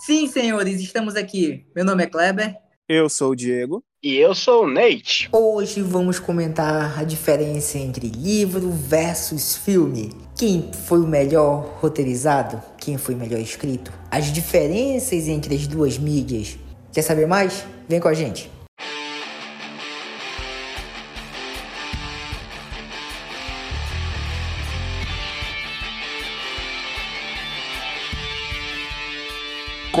Sim, senhores, estamos aqui. Meu nome é Kleber. Eu sou o Diego. E eu sou o Nate. Hoje vamos comentar a diferença entre livro versus filme. Quem foi o melhor roteirizado? Quem foi melhor escrito? As diferenças entre as duas mídias. Quer saber mais? Vem com a gente.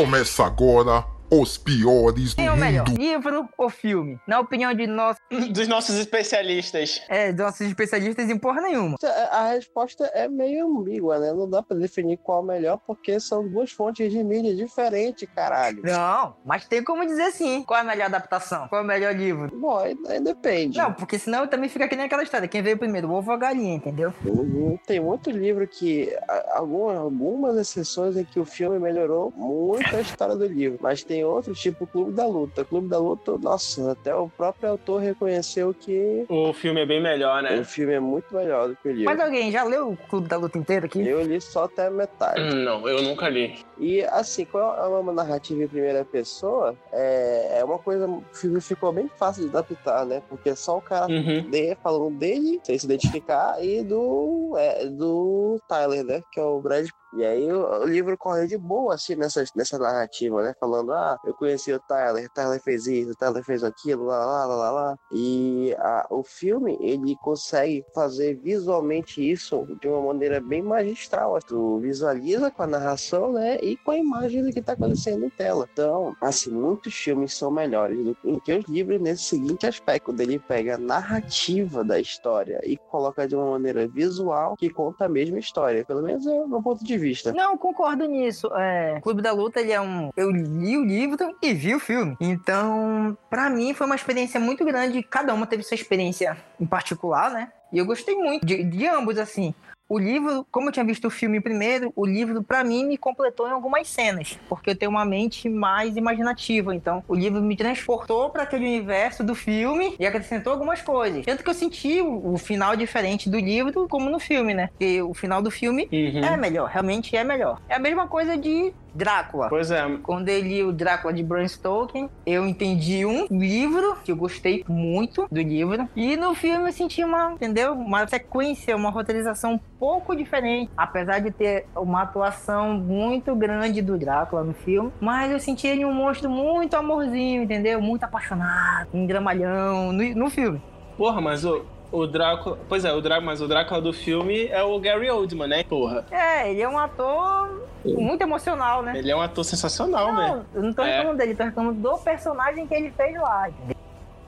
Começa agora os piores do Quem é o melhor? mundo. Livro ou filme? Na opinião de nós, Dos nossos especialistas. é, dos nossos especialistas em porra nenhuma. A resposta é meio ambígua, né? Não dá pra definir qual é o melhor, porque são duas fontes de mídia diferentes, caralho. Não, mas tem como dizer sim. Qual é a melhor adaptação? Qual é o melhor livro? Bom, aí, aí depende. Não, porque senão também fica que nem aquela história. Quem veio primeiro, o ovo ou a galinha, entendeu? Uhum. Tem muito livro que. a- algum- Algumas exceções em que o filme melhorou muito a história do livro. Mas tem outros, tipo o Clube da Luta. Clube da Luta, nossa, até o próprio autor reconheceu que O filme é bem melhor, né? o filme é muito melhor do que o livro. Mas alguém já leu o Clube da Luta inteiro aqui? Eu li só até a metade. Hum, Não, eu nunca li. E assim, quando é uma narrativa em primeira pessoa, é, é uma coisa. O filme ficou bem fácil de adaptar, né? Porque é só o cara Uhum. de, falando dele, sem se identificar, e do, é, do Tyler, né? Que é o Brad. E aí o, o livro correu de boa, assim, nessa, nessa narrativa, né? Falando, ah, eu conheci o Tyler, o Tyler fez isso, o Tyler fez aquilo, lá, lá, lá, lá, lá. E a, o filme, ele consegue fazer visualmente isso de uma maneira bem magistral. Tu visualiza com a narração, né? E com a imagem do que tá acontecendo em tela. Então, assim, muitos filmes são melhores do que os livros nesse seguinte aspecto. Ele pega a narrativa da história e coloca de uma maneira visual que conta a mesma história. Pelo menos é o meu ponto de vista. Não, concordo nisso. É, Clube da Luta, ele é um. Eu li o livro e vi o filme. Então, pra mim, foi uma experiência muito grande. Cada uma teve sua experiência em particular, né? E eu gostei muito de, de ambos, assim. O livro, como eu tinha visto o filme primeiro, o livro, pra mim, me completou em algumas cenas, porque eu tenho uma mente mais imaginativa. Então, o livro me transportou pra aquele universo do filme e acrescentou algumas coisas. Tanto que eu senti o, o final diferente do livro, como no filme, né? Porque o final do filme Uhum. é melhor, realmente é melhor. É a mesma coisa de Drácula. Pois é. Quando eu li o Drácula de Bram Stoker, eu entendi um livro que eu gostei muito do livro. E no filme eu senti uma, entendeu? Uma sequência, uma roteirização um pouco diferente. Apesar de ter uma atuação muito grande do Drácula no filme. Mas eu senti ele um monstro muito amorzinho, entendeu? Muito apaixonado, um dramalhão no, no filme. Porra, mas o, o Drácula. Pois é, o Drácula, mas o Drácula do filme é o Gary Oldman, né? Porra. É, ele é um ator muito emocional, né? Ele é um ator sensacional, né? Não, eu não tô É. reclamando dele, tô reclamando do personagem que ele fez lá?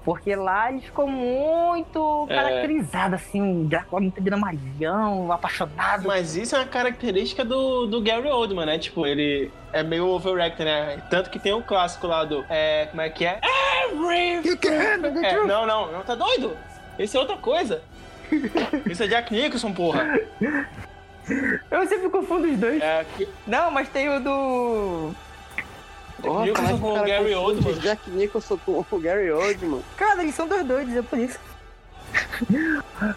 Porque lá ele ficou muito É. caracterizado, assim, um Drácula muito dramalhão, apaixonado. Mas isso é uma característica do, do Gary Oldman, né? Tipo, ele é meio overactor, né? Tanto que tem um clássico lá do. É, como é que é? Everything! É, não, não, não tá doido? Isso é outra coisa. Isso é Jack Nicholson, porra. Eu sempre confundo os dois. É, que- Não, mas tem o do. Oh, Nicholson caraca, com o cara Gary Oldman. Jack Nicholson com o Gary Oldman. Cara, eles são dois doidos, é por isso.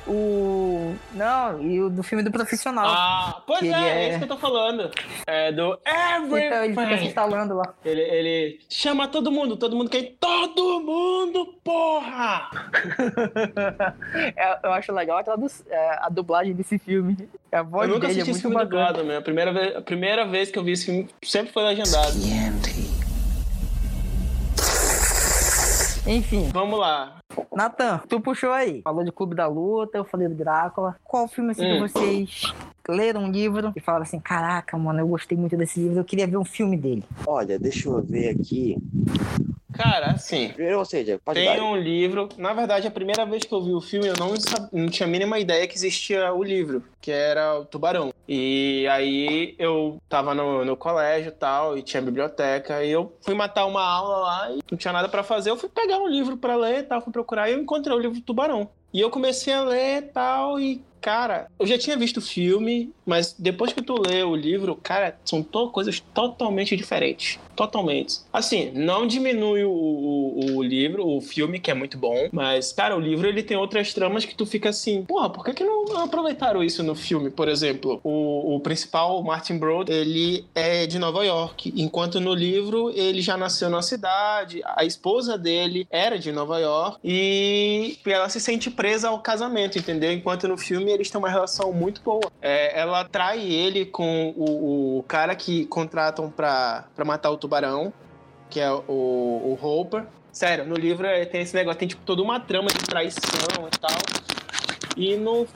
O. Não, e o do filme do profissional. Ah, pois é, é é- isso que eu tô falando. É do então ele fica se Everything. instalando lá. Ele, ele chama todo mundo, todo mundo quer. Todo mundo, porra! É, eu acho legal a, tradu- é, a dublagem desse filme. A voz Eu nunca dele é assisti esse muito filme bacana. dublado, meu. A primeira, vez, a primeira vez que eu vi esse filme sempre foi legendado. Enfim, Vamos lá. Natan, tu puxou aí. Falou de Clube da Luta, eu falei do Drácula. Qual filme assim Hum. que vocês leram um livro e falaram assim: caraca, mano, eu gostei muito desse livro, eu queria ver um filme dele. Olha, deixa eu ver aqui. Cara, assim. Primeiro Diego, pode Tem dar. um livro. Na verdade, a primeira vez que eu vi o filme, eu não, sab- não tinha a mínima ideia que existia o livro, que era o Tubarão. E aí eu tava no, no colégio e tal, e tinha biblioteca, e eu fui matar uma aula lá e não tinha nada pra fazer. Eu fui pegar um livro pra ler e tal, fui procurar e eu encontrei o livro do Tubarão. E eu comecei a ler e tal, e Cara, eu já tinha visto o filme, mas depois que tu lê o livro, cara, são to coisas totalmente diferentes. Totalmente. Assim, não diminui o, o, o, livro, o filme, que é muito bom, mas, cara, o livro ele tem outras tramas que tu fica assim, porra, por que, que não aproveitaram isso no filme? Por exemplo, o, o principal, Martin Broad, ele é de Nova York, enquanto no livro ele já nasceu na cidade, a esposa dele era de Nova York e ela se sente presa ao casamento, entendeu? Enquanto no filme eles têm uma relação muito boa. É, ela trai ele com o, o cara que contratam pra, pra matar o tubarão, que é o, o Hopper. Sério, no livro é, tem esse negócio, tem tipo toda uma trama de traição e tal. E no,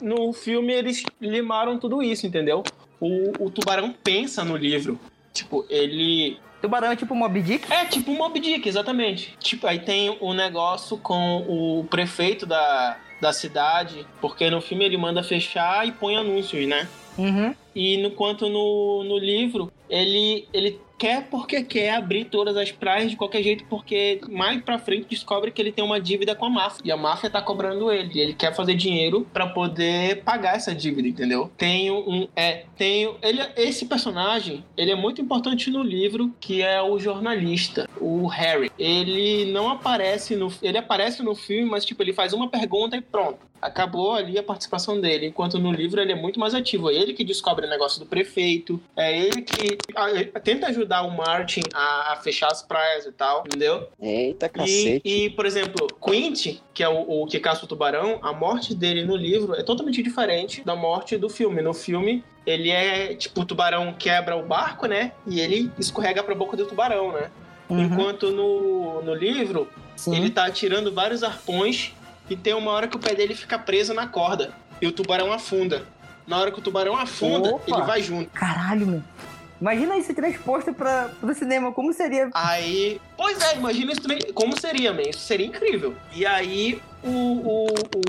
no filme eles limaram tudo isso, entendeu? O, o tubarão pensa no livro. Tipo, ele Tubarão é tipo Mob Dick? É, tipo Mob Dick, exatamente. Tipo, aí tem o negócio com o prefeito da, da cidade, porque no filme ele manda fechar e põe anúncios, né? Uhum. E no quanto no, no livro, ele, ele quer porque quer abrir todas as praias de qualquer jeito, porque mais pra frente descobre que ele tem uma dívida com a máfia. E a máfia tá cobrando ele. E ele quer fazer dinheiro para poder pagar essa dívida, entendeu? Tem um. É, tem. Ele, esse personagem, ele é muito importante no livro, que é o jornalista, o Harry. Ele não aparece no. Ele aparece no filme, mas tipo, ele faz uma pergunta e pronto acabou ali a participação dele. Enquanto no livro ele é muito mais ativo. É ele que descobre o negócio do prefeito, é ele que tenta ajudar o Martin a, a fechar as praias e tal, entendeu? Eita, cacete. E, e por exemplo, Quint, que é o, o que caça o tubarão, a morte dele no livro é totalmente diferente da morte do filme. No filme, ele é tipo, o tubarão quebra o barco, né? E ele escorrega pra boca do tubarão, né? Uhum. Enquanto no, no livro, Sim. ele tá atirando vários arpões e tem uma hora que o pé dele fica preso na corda e o tubarão afunda. Na hora que o tubarão afunda, Opa. ele vai junto. Caralho, meu. Imagina isso transposto para o cinema, como seria? Aí, pois é, imagina isso como seria, man. Isso seria incrível. E aí, o, o,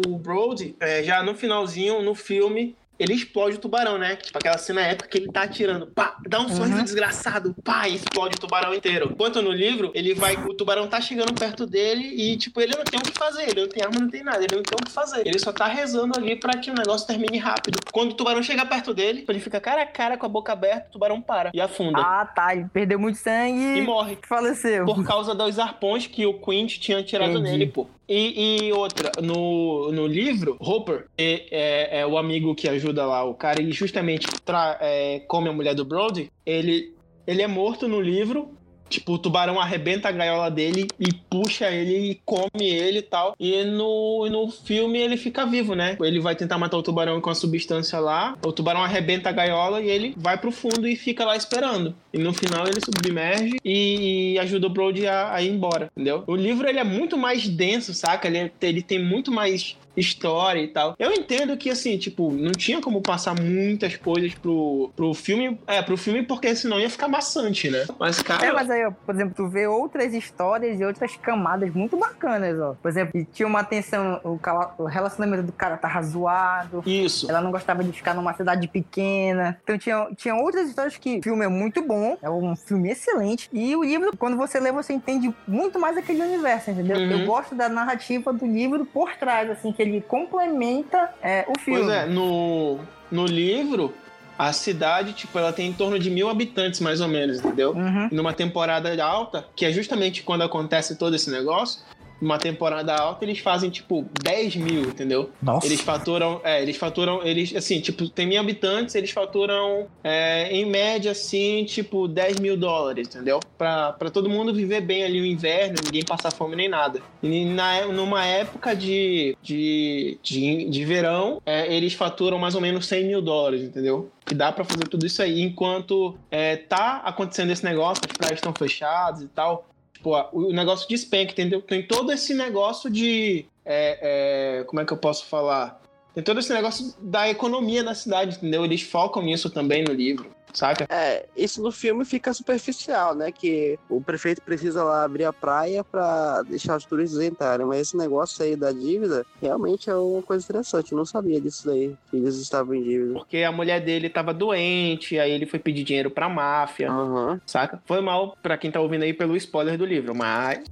o Brody, é, já no finalzinho, no filme, ele explode o tubarão, né? Tipo aquela cena épica que ele tá atirando, pá, dá um sorriso uhum. desgraçado, pá, e explode o tubarão inteiro. Enquanto no livro, ele vai, o tubarão tá chegando perto dele e, tipo, ele não tem o que fazer, ele não tem arma, não tem nada, ele não tem o que fazer. Ele só tá rezando ali pra que o negócio termine rápido. Quando o tubarão chega perto dele, ele fica cara a cara com a boca aberta, o tubarão para e afunda. Ah, tá, ele perdeu muito sangue e morre. Faleceu. Por causa dos arpões que o Quint tinha tirado Entendi. nele, pô. E, e, outra, no, no livro, Hopper é, é, é, o amigo que ajuda lá o cara e justamente tra, é, come a mulher do Brody. Ele, ele é morto no livro Tipo, o tubarão arrebenta a gaiola dele e puxa ele e come ele e tal. E no, no filme ele fica vivo, né? Ele vai tentar matar o tubarão com a substância lá. O tubarão arrebenta a gaiola e ele vai pro fundo e fica lá esperando. E no final ele submerge e, e ajuda o Brody a, a, ir embora, entendeu? O livro ele é muito mais denso, saca? Ele, é, ele tem muito mais história e tal. Eu entendo que, assim, tipo, não tinha como passar muitas coisas pro, pro filme. É, pro filme, porque senão ia ficar maçante, né? Mas, cara. É, mas aí, por exemplo, tu vê outras histórias e outras camadas muito bacanas, ó. Por exemplo, tinha uma atenção, o, o relacionamento do cara tava zoado. Isso. Ela não gostava de ficar numa cidade pequena. Então tinha, tinha outras histórias que o filme é muito bom, é um filme excelente. E o livro, quando você lê, você entende muito mais aquele universo, entendeu? Uhum. Eu gosto da narrativa do livro por trás, assim, que ele complementa é, o filme. Pois é, no, no livro, a cidade, tipo, ela tem em torno de mil habitantes, mais ou menos, entendeu? Uhum. Numa temporada alta, que é justamente quando acontece todo esse negócio, numa temporada alta, eles fazem, tipo, 10 mil, entendeu? Nossa. Eles faturam, é, eles faturam, eles, assim, tipo, tem mil habitantes, eles faturam, é, em média, assim, tipo, 10 mil dólares, entendeu? Pra, pra todo mundo viver bem ali o inverno, ninguém passar fome nem nada. E na, numa época de, de, de, de verão, é, eles faturam mais ou menos 100 mil dólares, entendeu? que dá para fazer tudo isso aí. Enquanto é, tá acontecendo esse negócio, as praias estão fechadas e tal, Tipo, o negócio de Spank, entendeu? Tem todo esse negócio de. É, é, como é que eu posso falar? Tem todo esse negócio da economia da cidade, entendeu? Eles focam nisso também no livro saca? É, isso no filme fica superficial, né? Que o prefeito precisa lá abrir a praia para deixar os turistas entrarem. Mas esse negócio aí da dívida realmente é uma coisa interessante. Eu não sabia disso daí, que eles estavam em dívida. Porque a mulher dele tava doente, aí ele foi pedir dinheiro pra máfia, uhum. saca? Foi mal pra quem tá ouvindo aí pelo spoiler do livro, mas.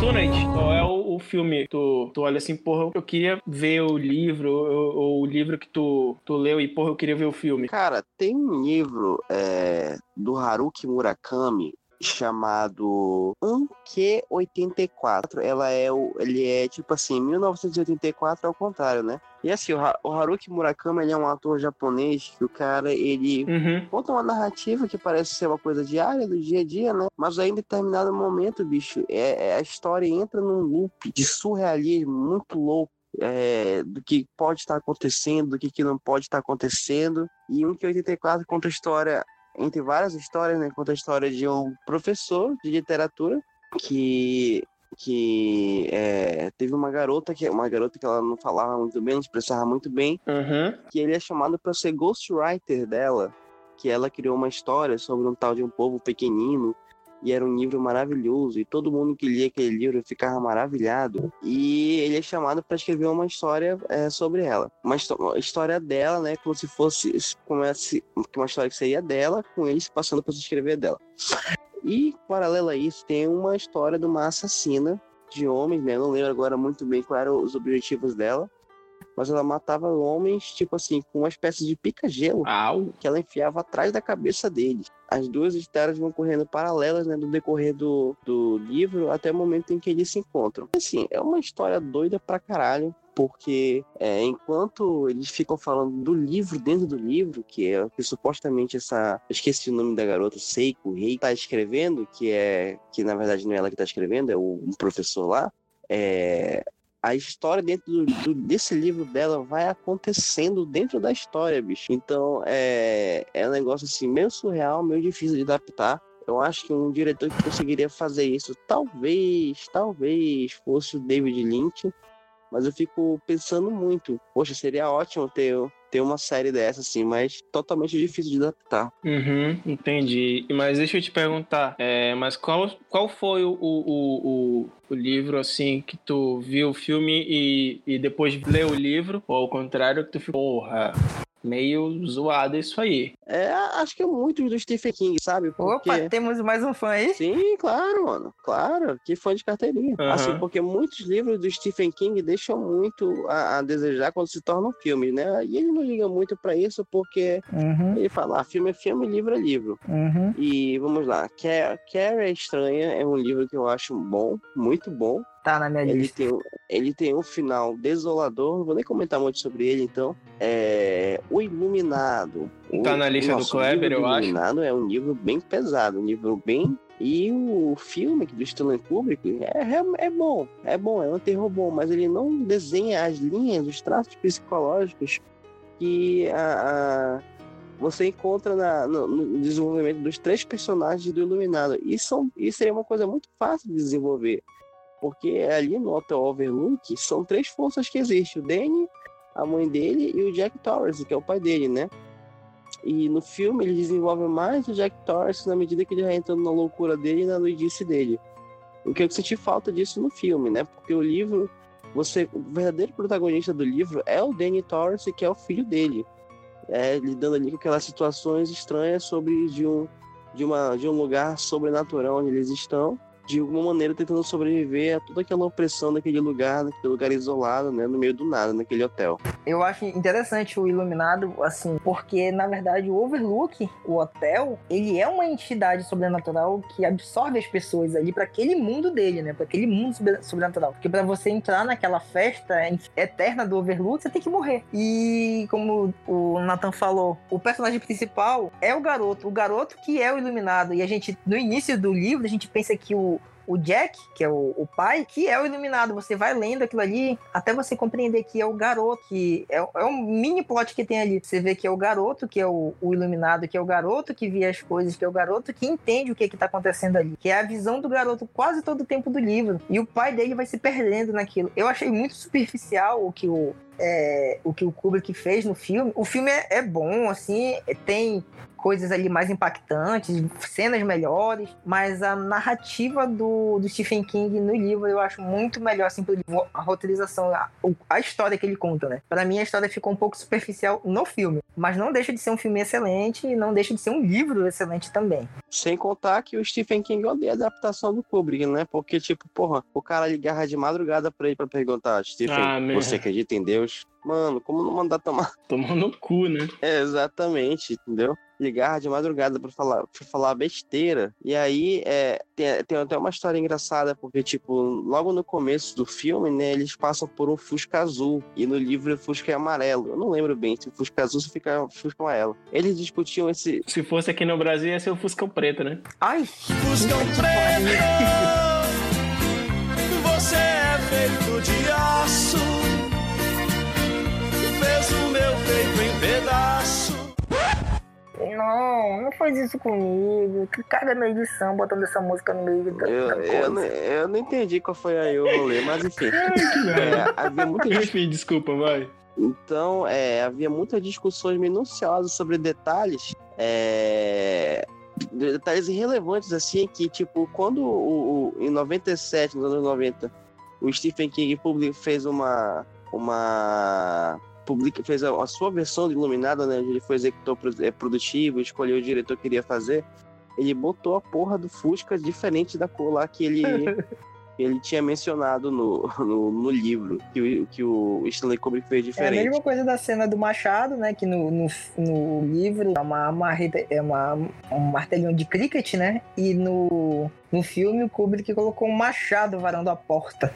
Donate, qual é o filme? Tu, tu olha assim, porra, eu queria ver o livro, ou, ou, o livro que tu, tu leu e, porra, eu queria ver o filme. Cara, tem um livro é, do Haruki Murakami chamado 1Q84. Ela é o, ele é tipo assim, 1984 ao contrário, né? E assim, o, Haruki Murakami ele é um ator japonês que o cara ele uhum. conta uma narrativa que parece ser uma coisa diária do dia a dia, né? Mas aí em determinado momento, bicho, é, é a história entra num loop de surrealismo muito louco. É, do que pode estar acontecendo, do que, que não pode estar acontecendo. E 1Q84 conta a história entre várias histórias, né? Conta a história de um professor de literatura que que é, teve uma garota que uma garota que ela não falava muito bem, não expressava muito bem, uhum. que ele é chamado para ser ghostwriter dela, que ela criou uma história sobre um tal de um povo pequenino e era um livro maravilhoso e todo mundo que lia aquele livro ficava maravilhado. E ele é chamado para escrever uma história é, sobre ela. Uma, história dela né como se fosse como é, uma história que seria dela com ele se passando para se escrever dela. E paralelo a isso tem uma história de uma assassina de homens né não lembro agora muito bem quais eram os objetivos dela mas ela matava homens, tipo assim, com uma espécie de pica-gelo que ela enfiava atrás da cabeça deles. As duas histórias vão correndo paralelas, né, no decorrer do, do livro até o momento em que eles se encontram. Assim, é uma história doida pra caralho, porque é, enquanto eles ficam falando do livro dentro do livro, que é que supostamente essa. Eu esqueci o nome da garota, Seiko Rei, tá escrevendo, que é. que na verdade não é ela que tá escrevendo, é o um professor lá. É, a história dentro do, do, desse livro dela vai acontecendo dentro da história, bicho. Então é, é um negócio assim, meio surreal, meio difícil de adaptar. Eu acho que um diretor que conseguiria fazer isso, talvez, talvez fosse o David Lynch. Mas eu fico pensando muito. Poxa, seria ótimo ter ter uma série dessa, assim, mas totalmente difícil de adaptar. Uhum, entendi. Mas deixa eu te perguntar, é, mas qual, qual foi o, o, o, o, livro, assim, que tu viu o filme e, e depois leu o livro, ou ao contrário, que tu ficou, porra, meio zoado isso aí. É, acho que é muito do Stephen King, sabe? Porque... Opa, temos mais um fã aí? Sim, claro, mano. Claro, que fã de carteirinha. Uhum. Assim, porque muitos livros do Stephen King deixam muito a, a, desejar quando se tornam filmes, né? E ele não liga muito para isso porque uhum. ele fala, ah, filme é filme, livro é livro. Uhum. E vamos lá, Care, Care é Estranha é um livro que eu acho bom, muito bom. Tá na minha ele lista. Tem, ele tem um final desolador, não vou nem comentar muito sobre ele, então. É, o Iluminado. Tá na lista do Kleber, eu acho. O Iluminado é um livro bem pesado, um livro bem. E o filme do Stanley Kubrick é, é, é bom, é bom, é um terror bom, mas ele não desenha as linhas, os traços psicológicos que a, a você encontra na, no, no, desenvolvimento dos três personagens do Iluminado. E, são, e seria uma coisa muito fácil de desenvolver. Porque ali no Hotel Overlook são três forças que existem: o Danny, a mãe dele e o Jack Torrance, que é o pai dele, né? E no filme ele desenvolve mais o Jack Torrance na medida que ele vai entrando na loucura dele e na doidice dele. O que eu senti falta disso no filme, né? Porque o livro, você, o verdadeiro protagonista do livro é o Danny Torrance, que é o filho dele. É, lidando ali com aquelas situações estranhas sobre de um, de, uma, de um lugar sobrenatural onde eles estão de alguma maneira tentando sobreviver a toda aquela opressão daquele lugar, naquele lugar isolado, né, no meio do nada, naquele hotel. Eu acho interessante o Iluminado, assim, porque na verdade o Overlook, o hotel, ele é uma entidade sobrenatural que absorve as pessoas ali para aquele mundo dele, né, para aquele mundo sobrenatural. Porque para você entrar naquela festa eterna do Overlook, você tem que morrer. E como o Nathan falou, o personagem principal é o garoto, o garoto que é o Iluminado. E a gente no início do livro a gente pensa que o o Jack, que é o, o, pai, que é o iluminado. Você vai lendo aquilo ali até você compreender que é o garoto, que é, é um mini plot que tem ali. Você vê que é o garoto, que é o, o, iluminado, que é o garoto que vê as coisas, que é o garoto que entende o que, é que tá acontecendo ali. Que é a visão do garoto quase todo o tempo do livro. E o pai dele vai se perdendo naquilo. Eu achei muito superficial o que o, é, o que o Kubrick fez no filme. O filme é, é bom, assim, tem coisas ali mais impactantes, cenas melhores, mas a narrativa do, do Stephen King no livro eu acho muito melhor, assim, a roteirização, a, a história que ele conta, né? Para mim a história ficou um pouco superficial no filme, mas não deixa de ser um filme excelente e não deixa de ser um livro excelente também. Sem contar que o Stephen King odeia a adaptação do Kubrick, né? Porque, tipo, porra, o cara ligar de madrugada pra ele pra perguntar, Stephen, ah, você acredita em Deus? Mano, como não mandar tomar? Tomar no cu, né? É, exatamente, entendeu? Ligar de madrugada pra falar, pra falar besteira. E aí, é, tem, tem até uma história engraçada, porque, tipo, logo no começo do filme, né, eles passam por um Fusca azul. E no livro o Fusca é amarelo. Eu não lembro bem se o Fusca azul se fica Fusca amarelo. Eles discutiam esse. Se fosse aqui no Brasil, ia ser o Fusca preto, né? Ai! Fusca preto! Você é feito de aço Não, não faz isso comigo. Que cara na edição botando essa música no meio da, eu, da eu, não, eu não entendi qual foi aí o rolê, mas enfim. é, havia muita... Enfim, desculpa, vai. Então, é, havia muitas discussões minuciosas sobre detalhes. É, detalhes irrelevantes, assim, que, tipo, quando o, o, em 97, nos anos 90, o Stephen King fez uma, uma publica, fez a, a, sua versão de Iluminada, né? Onde ele foi executor é, produtivo, escolheu o diretor que queria fazer. Ele botou a porra do Fusca diferente da cor lá que ele, ele tinha mencionado no, no, no, livro, que o, que o Stanley Kubrick fez diferente. É a mesma coisa da cena do Machado, né? Que no, no, no livro é uma, marreta, é uma, um martelinho de cricket, né? E no, no filme o Kubrick colocou um machado varando a porta.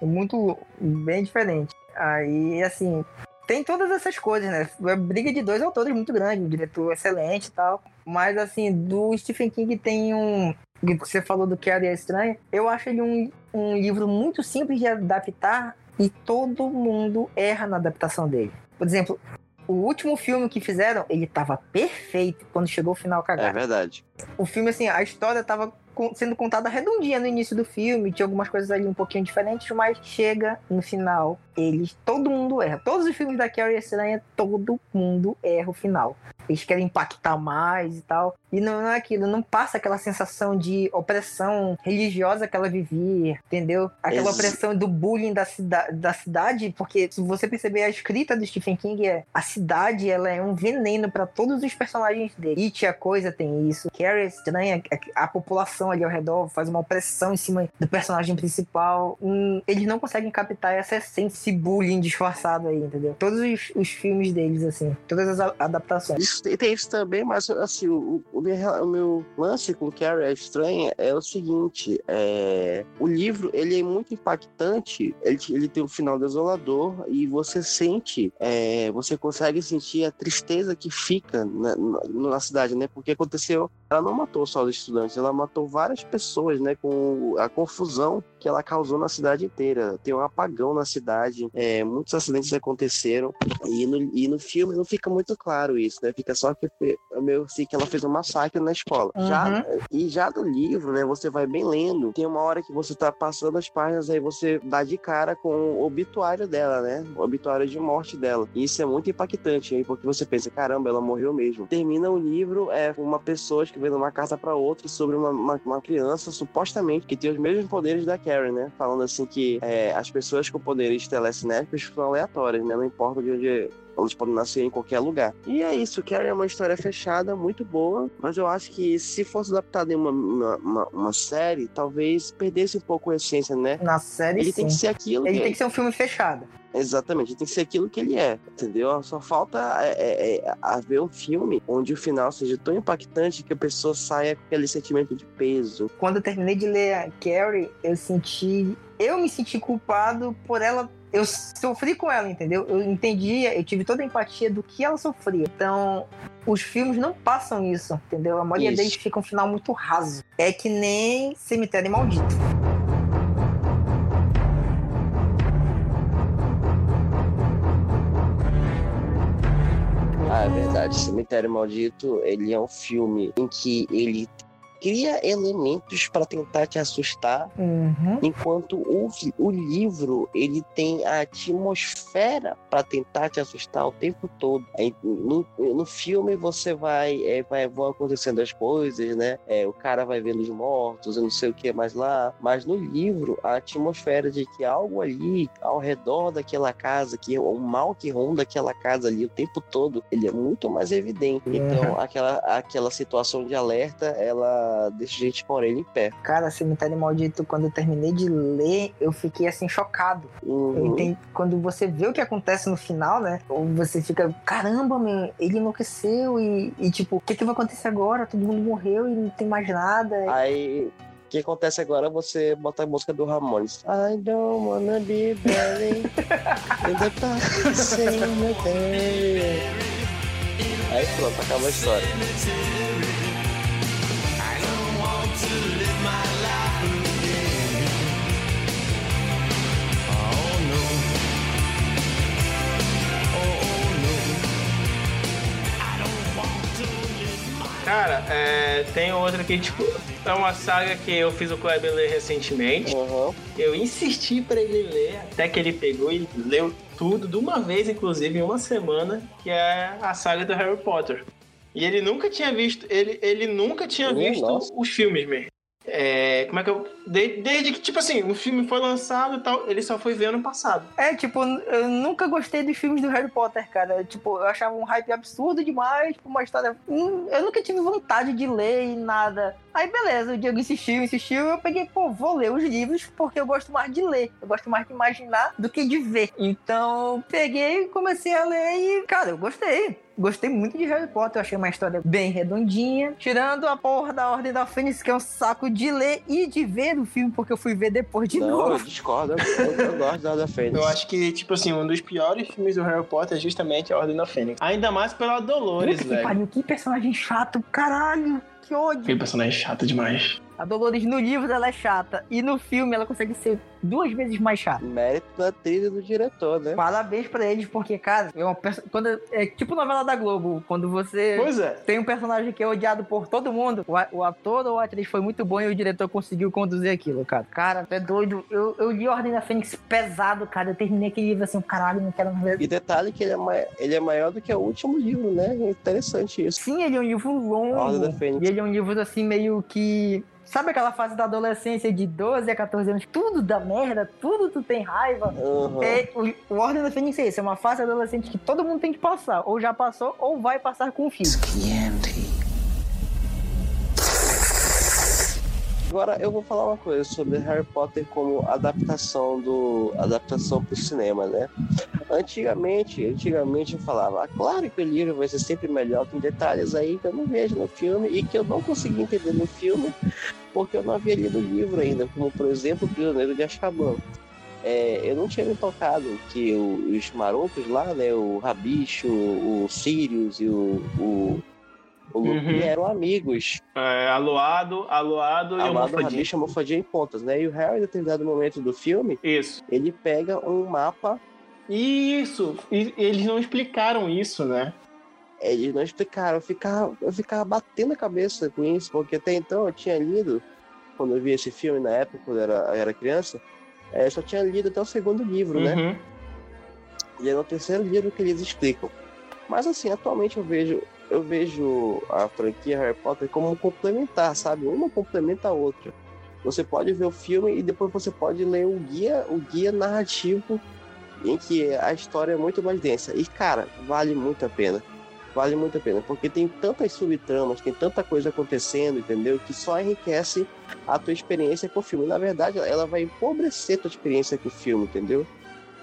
Muito bem diferente. Aí, assim, tem todas essas coisas, né? A briga de dois autores muito grande, um diretor excelente e tal. Mas, assim, do Stephen King tem um. Você falou do Que é Estranha. Eu acho ele um, um livro muito simples de adaptar e todo mundo erra na adaptação dele. Por exemplo, o último filme que fizeram, ele tava perfeito quando chegou o final cagado. É verdade. O filme, assim, a história tava sendo contada redondinha no início do filme, tinha algumas coisas ali um pouquinho diferentes, mas chega no final, eles, todo mundo erra. Todos os filmes da Carrie Estranha, todo mundo erra o final. Eles querem impactar mais e tal. E não, não é aquilo, não passa aquela sensação de opressão religiosa que ela vivia, entendeu? Aquela Ex opressão do bullying da, cida da cidade, porque se você perceber a escrita do Stephen King é a cidade, ela é um veneno para todos os personagens dele. It, a coisa tem isso. Carrie Estranha, a, a população ali ao redor, faz uma opressão em cima do personagem principal. Hum, eles não conseguem captar essa essência, esse bullying disfarçado aí, entendeu? Todos os, os filmes deles, assim, todas as adaptações. Isso, tem isso também, mas assim, o, o, o meu lance com Carrie é estranha é o seguinte: é, o livro ele é muito impactante, ele, ele tem um final desolador e você sente, é, você consegue sentir a tristeza que fica na, na, na cidade, né? Porque aconteceu, ela não matou só os estudantes, ela matou várias pessoas, né? Com a confusão que ela causou na cidade inteira. Tem um apagão na cidade, é, muitos acidentes aconteceram e no, e no filme não fica muito claro isso, né? Fica só que meu sei que ela fez um massacre na escola. Uhum. Já e já do livro, né? Você vai bem lendo. Tem uma hora que você tá passando as páginas aí você dá de cara com o obituário dela, né? O obituário de morte dela. E isso é muito impactante aí porque você pensa, caramba, ela morreu mesmo. Termina o livro é uma pessoa escrevendo uma carta para outra sobre uma, uma, uma criança supostamente que tem os mesmos poderes da Karen, né? Falando assim que é, as pessoas com poderes telecinéticos são aleatórias, né? Não importa de onde elas podem nascer em qualquer lugar. E é isso, Carrie é uma história fechada, muito boa, mas eu acho que se fosse adaptado em uma, uma, uma, uma série, talvez perdesse um pouco a essência, né? Na série, Ele sim. tem que ser aquilo Ele que tem que ser um filme fechado. Exatamente, tem que ser aquilo que ele é, entendeu? Só falta é, é, é, haver um filme onde o final seja tão impactante que a pessoa saia com aquele sentimento de peso. Quando eu terminei de ler a Carrie, eu senti. Eu me senti culpado por ela. Eu sofri com ela, entendeu? Eu entendia, eu tive toda a empatia do que ela sofria. Então, os filmes não passam isso, entendeu? A maioria isso. deles fica um final muito raso. É que nem Cemitério Maldito. Verdade. Cemitério Maldito, ele é um filme em que ele cria elementos para tentar te assustar, Uhum. enquanto o, o livro ele tem a atmosfera para tentar te assustar o tempo todo. No, no filme você vai, é, vai vão acontecendo as coisas, né? É, o cara vai vendo os mortos, eu não sei o que mais lá, mas no livro a atmosfera de que algo ali ao redor daquela casa, que o mal que ronda aquela casa ali o tempo todo, ele é muito mais evidente. Então aquela aquela situação de alerta, ela deixa a gente com a orelha em pé. Cara, Cemitério Maldito, quando eu terminei de ler, eu fiquei assim chocado. Uhum. entendi- Quando você vê o que acontece no final, né? Você fica, caramba, meu, ele enlouqueceu e, e tipo, o que, que vai acontecer agora? Todo mundo morreu e não tem mais nada. Aí, o que acontece agora? Você bota a música do Ramones. I don't wanna be buried in the dark cemetery. Aí pronto, acaba a história. Cara, é, tem outra que, tipo, é uma saga que eu fiz o Kleber ler recentemente. Uhum. Eu insisti pra ele ler, até que ele pegou e leu tudo de uma vez, inclusive em uma semana, que é a saga do Harry Potter. E ele nunca tinha visto, ele, ele nunca tinha visto nossa. os filmes mesmo. É, como é que eu. de- desde que, tipo assim, o filme foi lançado e tal, ele só foi ver ano passado. É, tipo, eu nunca gostei dos filmes do Harry Potter, cara. Tipo, eu achava um hype absurdo demais, tipo, uma história. Hum, Eu nunca tive vontade de ler e nada. Aí, beleza, o Diego insistiu, insistiu, eu peguei, pô, vou ler os livros porque eu gosto mais de ler. Eu gosto mais de imaginar do que de ver. Então, peguei, comecei a ler e, cara, eu gostei. Gostei muito de Harry Potter, eu achei uma história bem redondinha. Tirando a porra da Ordem da Fênix, que é um saco de ler e de ver o filme, porque eu fui ver depois de Não, eu novo. discordo. Eu, eu gosto da da Fênix. Eu acho que, tipo assim, um dos piores filmes do Harry Potter é justamente a Ordem da Fênix. Ainda mais pela Dolores, Puta que velho. pariu, que personagem chato, caralho, que ódio. Aquele personagem chato demais. A Dolores no livro ela é chata e no filme ela consegue ser duas vezes mais chata. Mérito da trilha e do diretor, né? Parabéns pra eles, porque, cara, é uma perso- quando é tipo novela da Globo, quando você Pois é. tem um personagem que é odiado por todo mundo, o, a- o ator ou a atriz foi muito bom e o diretor conseguiu conduzir aquilo, cara. Cara, tu é doido. Eu, eu li Ordem da Fênix pesado, cara. Eu terminei aquele livro assim, caralho, não quero mais ver. E detalhe que ele é, mai- ele é maior do que o último livro, né? É interessante isso. Sim, ele é um livro longo. Ordem da Fênix. E ele é um livro assim, meio que. Sabe aquela fase da adolescência de 12 a 14 anos? Tudo dá merda, tudo tu tem raiva. Uhum. É, o, o Ordem da Fênix é isso, é uma fase adolescente que todo mundo tem que passar. Ou já passou, ou vai passar com o filho. Agora eu vou falar uma coisa sobre Harry Potter como adaptação do adaptação para o cinema, né? Antigamente, antigamente eu falava, ah, claro que o livro vai ser sempre melhor, tem detalhes aí que eu não vejo no filme e que eu não consegui entender no filme porque eu não havia lido o livro ainda, como por exemplo o Prisioneiro de Azkaban. É, eu não tinha me tocado que os marotos lá, né, o Rabicho, o Sirius e o, o, o Lupin Uhum. eram amigos. É, aluado, aluado e Amado homofobia. Rabicho é homofodia em pontas, né? E o Harry, em determinado momento do filme, Isso. ele pega um mapa, Isso. E eles não explicaram isso, né? eles não explicaram, eu ficava, eu ficava batendo a cabeça com isso, porque até então eu tinha lido, quando eu vi esse filme na época, quando eu era, eu era criança, é, eu só tinha lido até o segundo livro, né? Uhum. E é no terceiro livro que eles explicam. Mas assim, atualmente eu vejo, eu vejo a franquia Harry Potter como complementar, sabe? Uma complementa a outra. Você pode ver o filme e depois você pode ler o guia, o guia narrativo em que a história é muito mais densa. E cara, vale muito a pena. Vale muito a pena, porque tem tantas subtramas, tem tanta coisa acontecendo, entendeu? Que só enriquece a tua experiência com o filme. Na verdade, ela vai empobrecer tua experiência com o filme, entendeu?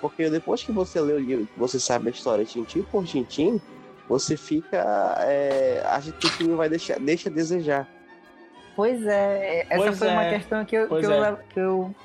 Porque depois que você lê o livro, você sabe a história tintim por tintim, você fica. É, acha que o filme vai deixar, deixa a desejar. Pois é, essa Pois foi uma é, questão que eu, que, eu, é. que eu,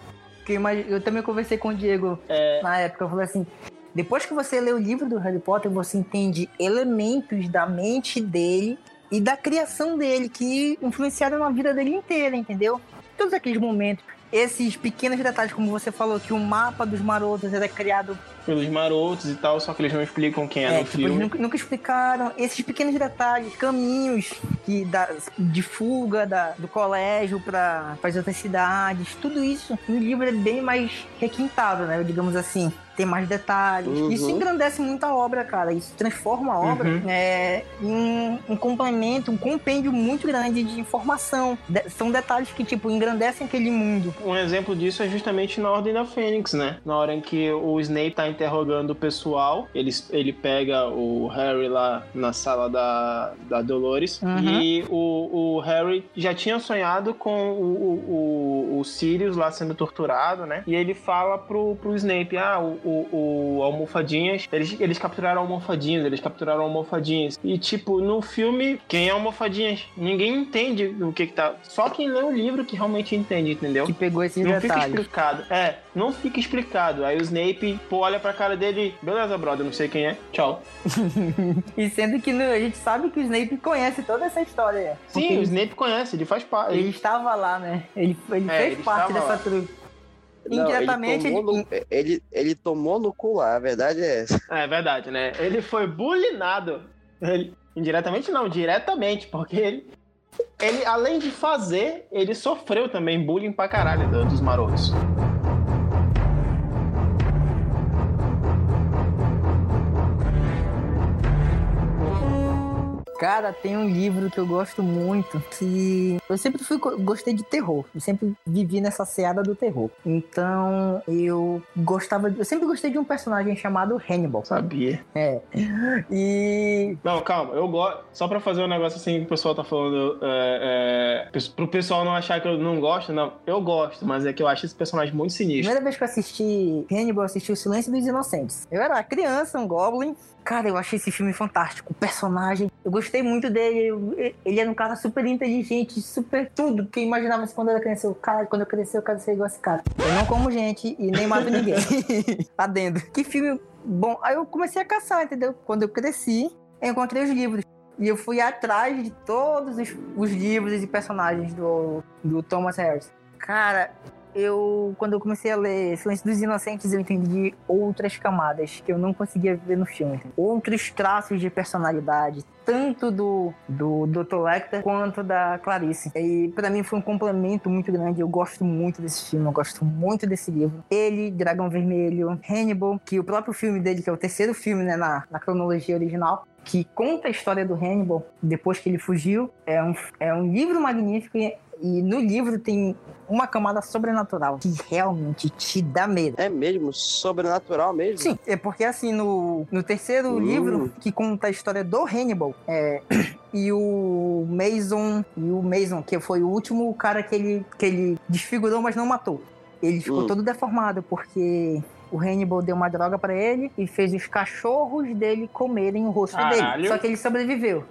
que eu, eu também conversei com o Diego É, na época. Eu falei assim: depois que você lê o livro do Harry Potter, você entende elementos da mente dele e da criação dele que influenciaram na vida dele inteira, entendeu? Todos aqueles momentos, esses pequenos detalhes, como você falou, que o mapa dos marotos era criado pelos marotos e tal, só que eles não explicam quem é, é no tipo, filme. Nunca, nunca, explicaram esses pequenos detalhes, caminhos que da, de fuga da, do colégio para as outras cidades, tudo isso no livro é bem mais requintado, né? Digamos assim tem mais detalhes. Uhum. Isso engrandece muito a obra, cara. Isso transforma a obra uhum. é, em um complemento, um compêndio muito grande de informação. De, são detalhes que, tipo, engrandecem aquele mundo. Um exemplo disso é justamente na Ordem da Fênix, né? Na hora em que o Snape tá interrogando o pessoal, ele, ele pega o Harry lá na sala da, da Dolores uhum. e o, o Harry já tinha sonhado com o, o, o Sirius lá sendo torturado, né? E ele fala pro, pro Snape, ah, o, o, o Almofadinhas, eles, eles capturaram Almofadinhas, eles capturaram Almofadinhas. E, tipo, no filme, quem é Almofadinhas? Ninguém entende o que que tá... Só quem lê o livro que realmente entende, entendeu? Que pegou esse Não detalhes. fica explicado. É, não fica explicado. Aí o Snape, pô, olha pra cara dele, beleza, brother, não sei quem é, tchau. e sendo que no, a gente sabe que o Snape conhece toda essa história. Sim, o Snape conhece, ele faz parte. Ele estava lá, né? Ele, ele é, fez ele parte dessa trupe. Indiretamente. Não, ele, tomou ele... No, ele, ele tomou no cu lá, a verdade é essa. É verdade, né? Ele foi bulinado. Ele, indiretamente não, diretamente, porque ele, ele, além de fazer, ele sofreu também bullying pra caralho dos marotos. Cara, tem um livro que eu gosto muito que eu sempre fui gostei de terror. Eu sempre vivi nessa seada do terror. Então, eu gostava, eu sempre gostei de um personagem chamado Hannibal. Sabia. É. E Não, calma, eu gosto, só para fazer um negócio assim que o pessoal tá falando é, é, pro pessoal não achar que eu não gosto, não. Eu gosto, mas é que eu acho esse personagem muito sinistro. Primeira vez que eu assisti Hannibal, eu assisti O Silêncio dos Inocentes. Eu era criança, um goblin, Cara, eu achei esse filme fantástico. O personagem, eu gostei muito dele. Ele era um cara super inteligente, super tudo que eu imaginava quando eu cresceu. Cara, quando eu crescer, eu quero ser igual a esse cara. Eu não como gente e nem mato ninguém. Adendo. Que filme bom. Aí eu comecei a caçar, entendeu? Quando eu cresci, eu encontrei os livros. E eu fui atrás de todos os, os livros e personagens do, do Thomas Harris. Cara, eu, quando eu comecei a ler Silêncio dos Inocentes, eu entendi outras camadas que eu não conseguia ver no filme. Outros traços de personalidade, tanto do, do Dr. Lecter quanto da Clarice. E para mim foi um complemento muito grande. Eu gosto muito desse filme, eu gosto muito desse livro. Ele, Dragão Vermelho, Hannibal, que o próprio filme dele, que é o terceiro filme né, na, na cronologia original, que conta a história do Hannibal depois que ele fugiu. É um, é um livro magnífico e no livro tem uma camada sobrenatural que realmente te dá medo. É mesmo? Sobrenatural mesmo? Sim, é porque assim, no, no terceiro uh. livro, que conta a história do Hannibal, é, e o Mason, e o Mason, que foi o último cara que ele, que ele desfigurou, mas não matou. Ele ficou uh. todo deformado, porque o Hannibal deu uma droga para ele e fez os cachorros dele comerem o rosto Caralho. dele. Só que ele sobreviveu.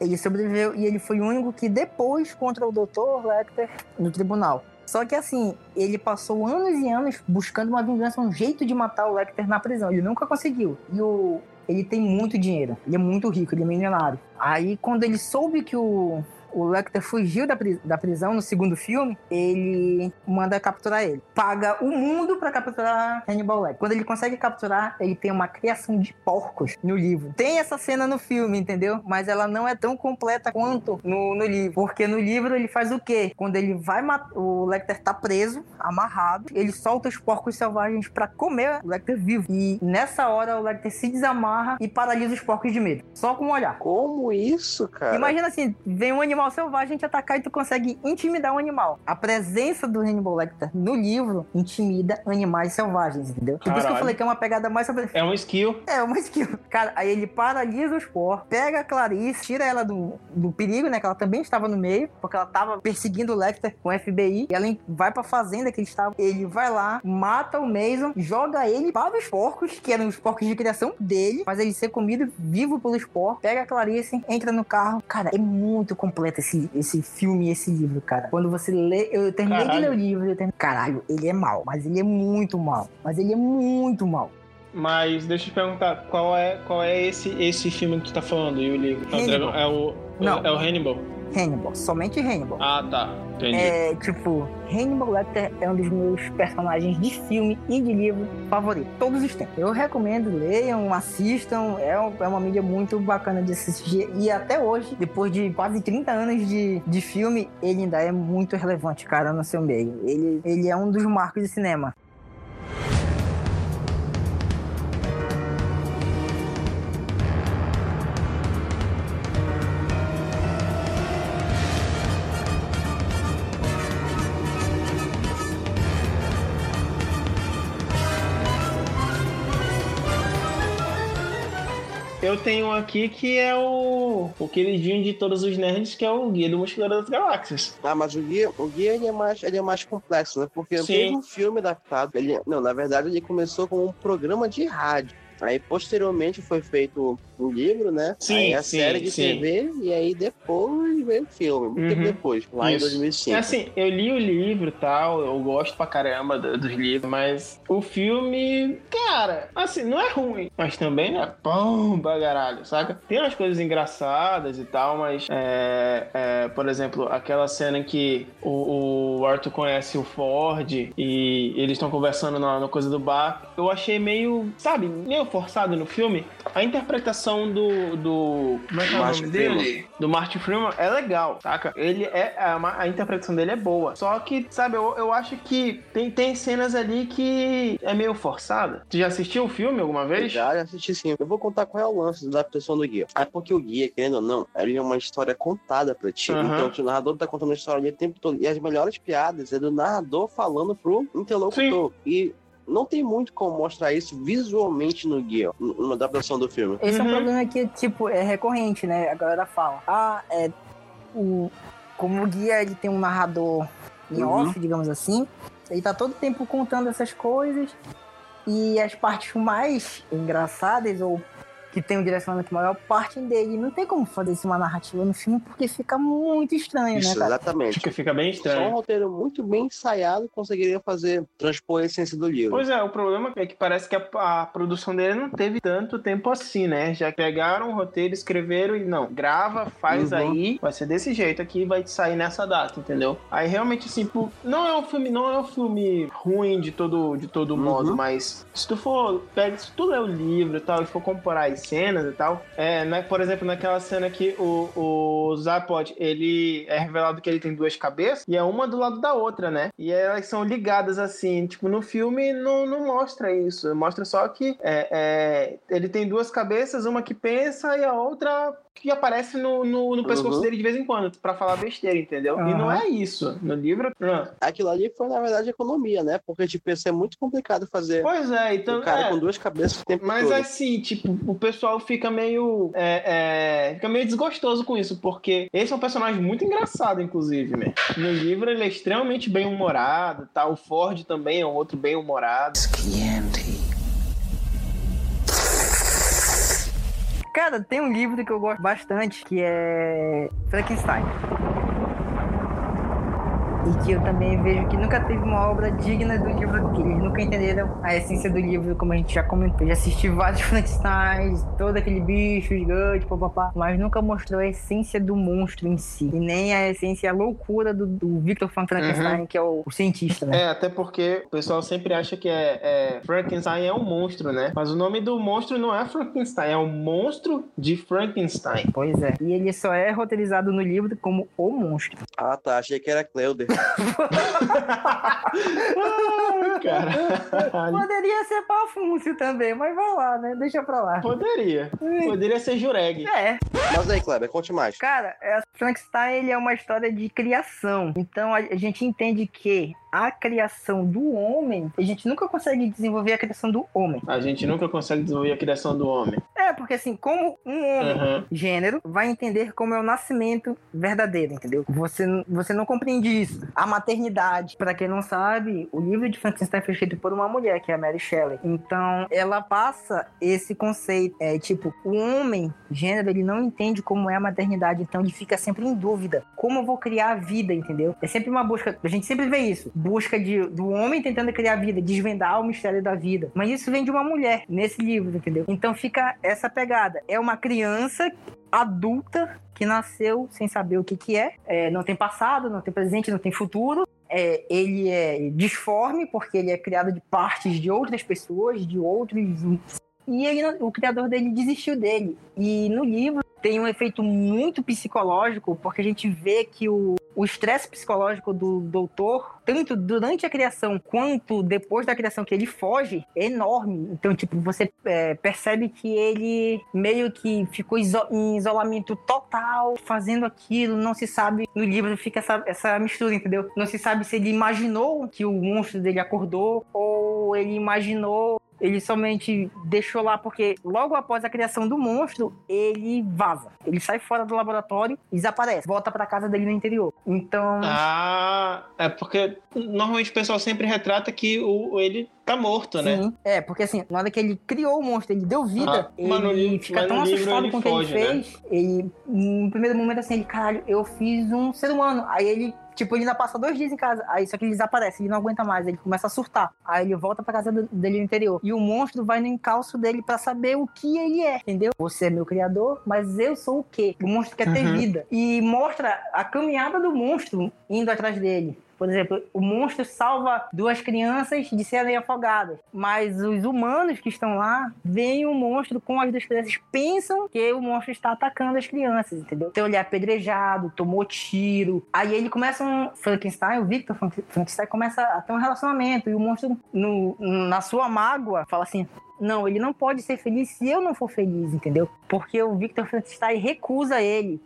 Ele sobreviveu e ele foi o único que depois contra o Dr. Lecter no tribunal. Só que assim, ele passou anos e anos buscando uma vingança, um jeito de matar o Lecter na prisão. Ele nunca conseguiu. E o ele tem muito dinheiro, ele é muito rico, ele é milionário. Aí quando ele soube que o o Lecter fugiu da, da prisão no segundo filme, ele manda capturar ele. Paga o mundo para capturar Hannibal Lecter. Quando ele consegue capturar, ele tem uma criação de porcos no livro. Tem essa cena no filme, entendeu? Mas ela não é tão completa quanto no, no livro. Porque no livro ele faz o quê? Quando ele vai matar. O Lecter tá preso, amarrado, ele solta os porcos selvagens para comer o Lecter vivo. E nessa hora o Lecter se desamarra e paralisa os porcos de medo. Só com um olhar. Como isso, cara? Imagina assim: vem um animal animal selvagem te atacar e tu consegue intimidar um animal. A presença do Hannibal Lecter no livro intimida animais selvagens, entendeu? Por isso que eu falei que é uma pegada mais sobre... É um skill. É, uma skill. Cara, aí ele paralisa os por, pega a Clarice, tira ela do, do perigo, né? Que ela também estava no meio, porque ela estava perseguindo o Lecter com o FBI. E ela vai pra fazenda que ele estava. Ele vai lá, mata o Mason, joga ele para os porcos, que eram os porcos de criação dele, faz ele ser comido vivo pelos porcos, pega a Clarice, entra no carro. Cara, é muito complexo completa esse, esse filme e esse livro, cara. Quando você lê, eu terminei Caralho. de ler o livro, eu terminei, caralho, ele é mal, mas ele é muito mal. Mas ele é muito mal. Mas deixa eu te perguntar, qual é, qual é esse, esse filme que tu tá falando e o livro? É o, é o, Não. é o Hannibal. Hannibal, somente Hannibal. Ah, tá. Entendi. É, tipo, Hannibal Lecter é um dos meus personagens de filme e de livro favorito, todos os tempos. Eu recomendo, leiam, assistam, é, um- é uma mídia muito bacana de assistir. E até hoje, depois de quase 30 anos de, de filme, ele ainda é muito relevante, cara, no seu meio. Ele, ele é um dos marcos de cinema. Eu tenho um aqui que é o, o queridinho de todos os nerds, que é o Guia do Mochileiro das Galáxias. Ah, mas o guia, o guia ele é mais, ele é mais complexo, né? Porque Sim. teve um filme adaptado. Ele, não, na verdade, ele começou como um programa de rádio. Aí, posteriormente, foi feito um livro, né? Sim, aí a sim, série de sim. TV, e aí depois veio o filme. Muito tempo Uhum. depois, lá Isso. em 2005. É assim, eu li o livro e tal, eu gosto pra caramba do- dos livros, mas o filme, cara, assim, não é ruim, mas também não é bom pra caralho, saca? Tem umas coisas engraçadas e tal, mas, é, é, por exemplo, aquela cena em que o, o Arthur conhece o Ford e eles estão conversando na, na coisa do bar, eu achei meio, sabe, meio forçado no filme. A interpretação do. do como é que é o Martin nome dele? Freeman. Do Martin Freeman é legal, saca? Ele é. A, a interpretação dele é boa. Só que, sabe, eu, eu acho que tem, tem cenas ali que é meio forçada. Tu já assistiu o filme alguma vez? Já, já assisti sim. Eu vou contar qual é o lance da adaptação do guia. É porque o guia, querendo ou não, ele é uma história contada pra ti. Aham. Então, o narrador tá contando a história ali o tempo todo. E as melhores piadas é do narrador falando pro interlocutor. E não tem muito como mostrar isso visualmente no guia, numa adaptação do filme. Esse é um Uhum. problema que, tipo, é recorrente, né? A galera fala, ah, é. O, como o guia ele tem um narrador em Uhum. off, digamos assim, ele tá todo tempo contando essas coisas e as partes mais engraçadas ou que tem um direcionamento maior partem dele. Não tem como fazer isso uma narrativa no filme porque fica muito estranho, Isso, né, cara? exatamente. Que fica bem Só um estranho. roteiro muito bem ensaiado conseguiria fazer, transpor a essência do livro. Pois é, o problema é que parece que a, a produção dele não teve tanto tempo assim, né? Já pegaram o roteiro, escreveram e não, grava, faz Uhum. aí, vai ser desse jeito aqui, vai sair nessa data, entendeu? Aí realmente assim, não é um filme, não é um filme ruim de todo de todo Uhum. modo, mas se tu for, pega, se tu ler o livro e tal, e for comparar cenas e tal, é, né, por exemplo, naquela cena que o, o Zapod, ele é revelado que ele tem duas cabeças e é uma do lado da outra, né? E elas são ligadas assim, tipo, no filme não, não mostra isso, mostra só que é, é, ele tem duas cabeças, uma que pensa e a outra que aparece no, no, no pescoço Uhum. dele de vez em quando, pra falar besteira, entendeu? E não é isso. No livro, não. Aquilo ali foi, na verdade, economia, né? Porque, tipo, isso é muito complicado fazer. Pois é, então. o cara é. com duas cabeças o tempo Mas todo. assim, tipo, o pessoal fica meio. É, é, fica meio desgostoso com isso, porque esse é um personagem muito engraçado, inclusive, né? No livro ele é extremamente bem humorado, tá? O Ford também é um outro bem humorado. Cara, tem um livro que eu gosto bastante, que é Frankenstein. E que eu também vejo que nunca teve uma obra digna do livro, que eles nunca entenderam a essência do livro, como a gente já comentou. Já assisti vários Frankensteins, todo aquele bicho gigante, papapá, mas nunca mostrou a essência do monstro em si. E nem a essência, a loucura do, do Victor Frankenstein, que é o, o cientista, né? É, até porque o pessoal sempre acha que é, é- Frankenstein é um monstro, né? Mas o nome do monstro não é Frankenstein, é o monstro de Frankenstein. Pois é. E ele só é roteirizado no livro como o monstro. Ah, tá. Achei que era Cleuder. Ah, cara. Poderia ser Pafúncio também, mas vai lá, né? Deixa pra lá. Poderia. Poderia ser Jureg. É, Mas aí, Kleber, conte mais. cara, é, Frankenstein ele é uma história de criação. Então a, a gente entende que a criação do homem, a gente nunca consegue desenvolver a criação do homem. A gente nunca consegue desenvolver a criação do homem. É, porque assim, como um homem Aham. gênero vai entender como é o nascimento verdadeiro, entendeu? Você, você não compreende isso. A maternidade, Pra quem não sabe, o livro de Frankenstein foi escrito por uma mulher, que é a Mary Shelley. Então, ela passa esse conceito, é tipo, o homem gênero, ele não entende como é a maternidade, então ele fica sempre em dúvida. Como eu vou criar a vida, entendeu? É sempre uma busca, a gente sempre vê isso, busca de, do homem tentando criar vida, desvendar o mistério da vida. Mas isso vem de uma mulher nesse livro, entendeu? Então fica essa pegada. É uma criança adulta que nasceu sem saber o que, que é, é não tem passado, não tem presente, não tem futuro. É, ele é disforme porque ele é criado de partes de outras pessoas, de outros e ele, o criador dele desistiu dele. E no livro tem um efeito muito psicológico, porque a gente vê que o, o estresse psicológico do doutor, tanto durante a criação quanto depois da criação que ele foge, é enorme. Então, tipo, você é, percebe que ele meio que ficou iso em isolamento total, fazendo aquilo, não se sabe. No livro fica essa, essa mistura, entendeu? Não se sabe se ele imaginou que o monstro dele acordou ou ele imaginou ele somente deixou lá porque logo após a criação do monstro, ele vaza. Ele sai fora do laboratório e desaparece. Volta para casa dele no interior. Então. Ah, é porque normalmente o pessoal sempre retrata que o, ele tá morto, né? Sim, é, porque assim, na hora que ele criou o monstro, ele deu vida, ah, ele fica tão assustado com o que ele fez. Né? Ele, no primeiro momento, assim, ele, caralho, eu fiz um ser humano. Aí ele Tipo, ele ainda passa dois dias em casa, aí só que ele desaparece, ele não aguenta mais, ele começa a surtar. Aí ele volta pra casa dele no interior. E o monstro vai no encalço dele para saber o que ele é, entendeu? Você é meu criador, mas eu sou o quê? O monstro quer ter uhum. vida. E mostra a caminhada do monstro indo atrás dele. Por exemplo, o monstro salva duas crianças de serem afogadas, mas os humanos que estão lá veem o monstro com as duas crianças, pensam que o monstro está atacando as crianças, entendeu? Então ele é apedrejado, tomou tiro. Aí ele começa um. Frankenstein, o Victor Frankenstein começa a ter um relacionamento e o monstro, no, na sua mágoa, fala assim: não, ele não pode ser feliz se eu não for feliz, entendeu? Porque o Victor Frankenstein recusa ele.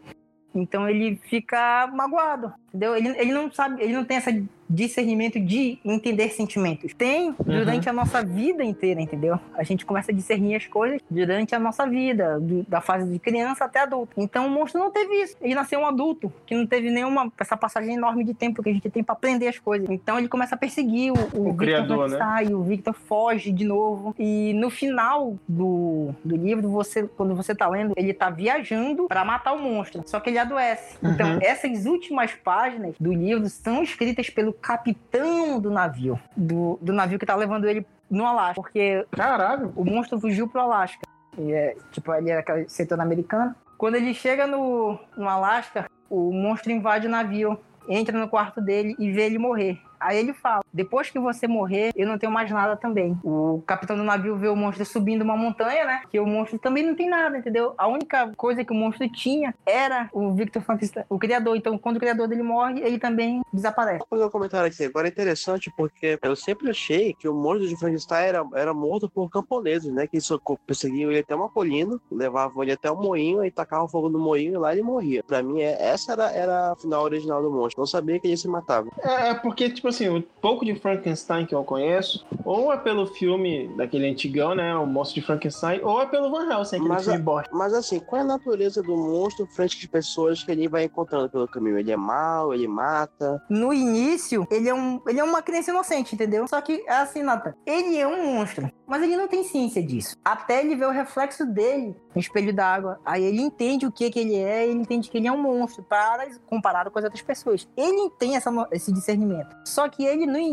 Então ele fica magoado, entendeu? Ele, ele não sabe, ele não tem essa discernimento de entender sentimentos. Tem durante uhum. a nossa vida inteira, entendeu? A gente começa a discernir as coisas durante a nossa vida, do, da fase de criança até adulto. Então o monstro não teve isso. Ele nasceu um adulto, que não teve nenhuma essa passagem enorme de tempo que a gente tem para aprender as coisas. Então ele começa a perseguir o, o, o Victor criador, né? o Victor foge de novo. E no final do, do livro, você, quando você tá lendo, ele tá viajando para matar o monstro. Só que ele adoece. Então, uhum. Então, essas últimas páginas do livro são escritas pelo capitão do navio, do, do navio que tá levando ele no Alasca, porque Caralho. o monstro fugiu pro Alasca. E é, tipo, ele era setor americano. Quando ele chega no, no Alasca, o monstro invade o navio, entra no quarto dele e vê ele morrer. Aí ele fala: depois que você morrer, eu não tenho mais nada também. O capitão do navio vê o monstro subindo uma montanha, né? Que o monstro também não tem nada, entendeu? A única coisa que o monstro tinha era o Victor Frankenstein, o criador. Então, quando o criador dele morre, ele também desaparece. Vou fazer um comentário aqui. Agora é interessante porque eu sempre achei que o monstro de Frankenstein era, era morto por camponeses, né? Que perseguiam ele até uma colina, levavam ele até o um moinho e tacavam fogo no moinho e lá ele morria. Pra mim, é, essa era, era a final original do monstro. Não sabia que ele se matava. É, é porque, tipo assim, o pouco de Frankenstein que eu conheço, ou é pelo filme daquele antigão, né? O Monstro de Frankenstein, ou é pelo Van Helsing, aquele mas, filme bosta. Mas assim, qual é a natureza do monstro frente de pessoas que ele vai encontrando pelo caminho? Ele é mau, ele mata? No início, ele é, um, ele é uma criança inocente, entendeu? Só que, é assim, Nata, ele é um monstro, mas ele não tem ciência disso. Até ele ver o reflexo dele no espelho d'água. Aí ele entende o que, que ele é, ele entende que ele é um monstro, para comparado com as outras pessoas. Ele tem essa, esse discernimento. Só que ele, no início,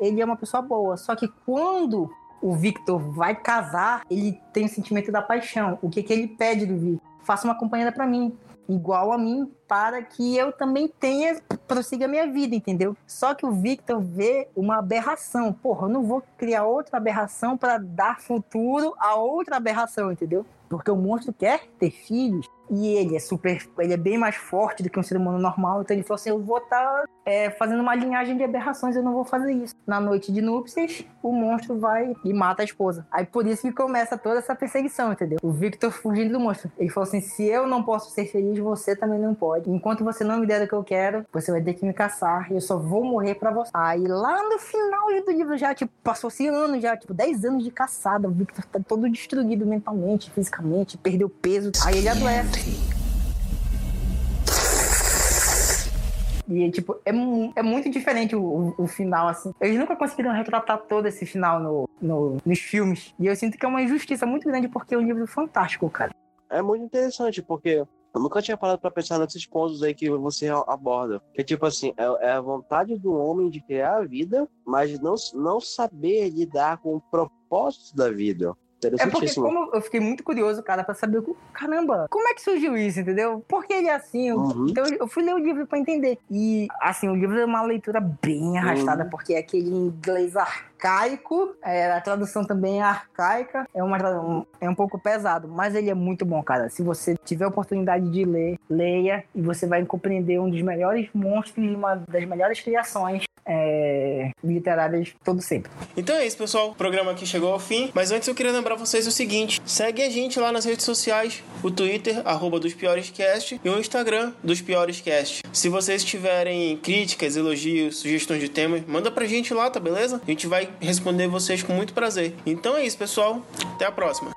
ele é uma pessoa boa. Só que quando o Victor vai casar, ele tem o sentimento da paixão. O que, que ele pede do Victor? Faça uma companheira para mim, igual a mim, para que eu também tenha, prossiga a minha vida, entendeu? Só que o Victor vê uma aberração. Porra, eu não vou criar outra aberração para dar futuro a outra aberração, entendeu? Porque o monstro quer ter filhos e ele é super. Ele é bem mais forte do que um ser humano normal. Então ele falou assim: eu vou estar tá, é, fazendo uma linhagem de aberrações, eu não vou fazer isso. Na noite de núpcias, o monstro vai e mata a esposa. Aí por isso que começa toda essa perseguição, entendeu? O Victor fugindo do monstro. Ele falou assim: se eu não posso ser feliz, você também não pode. Enquanto você não me der o que eu quero, você vai ter que me caçar e eu só vou morrer pra você. Aí lá no final do livro já, tipo, passou-se anos já, tipo, 10 anos de caçada. O Victor tá todo destruído mentalmente, fisicamente, perdeu peso. Aí ele adoece. E, tipo, é, é muito diferente o, o, final, assim. Eles nunca conseguiram retratar todo esse final no, no, nos filmes. E eu sinto que é uma injustiça muito grande porque é um livro fantástico, cara. É muito interessante, porque Eu nunca tinha parado para pensar nesses pontos aí que você aborda. Que tipo assim, é, é, a vontade do homem de criar a vida, mas não, não saber lidar com o propósito da vida. É porque como eu fiquei muito curioso, cara, pra saber, caramba, como é que surgiu isso, entendeu? Por que ele é assim? Uhum. Então eu fui ler o livro pra entender. E, assim, o livro é uma leitura bem arrastada, uhum. porque é aquele inglês arcaico, é, a tradução também é arcaica, é, uma, um, é um pouco pesado, mas ele é muito bom, cara. Se você tiver a oportunidade de ler, leia e você vai compreender um dos melhores monstros uma das melhores criações é, literárias todo sempre. Então é isso, pessoal. O programa aqui chegou ao fim. Mas antes eu queria lembrar vocês o seguinte: segue a gente lá nas redes sociais, o Twitter, arroba dos Piores Cast, e o Instagram dos Piores Cast. Se vocês tiverem críticas, elogios, sugestões de temas, manda pra gente lá, tá beleza? A gente responder vocês com muito prazer. Então é isso, pessoal. Até a próxima.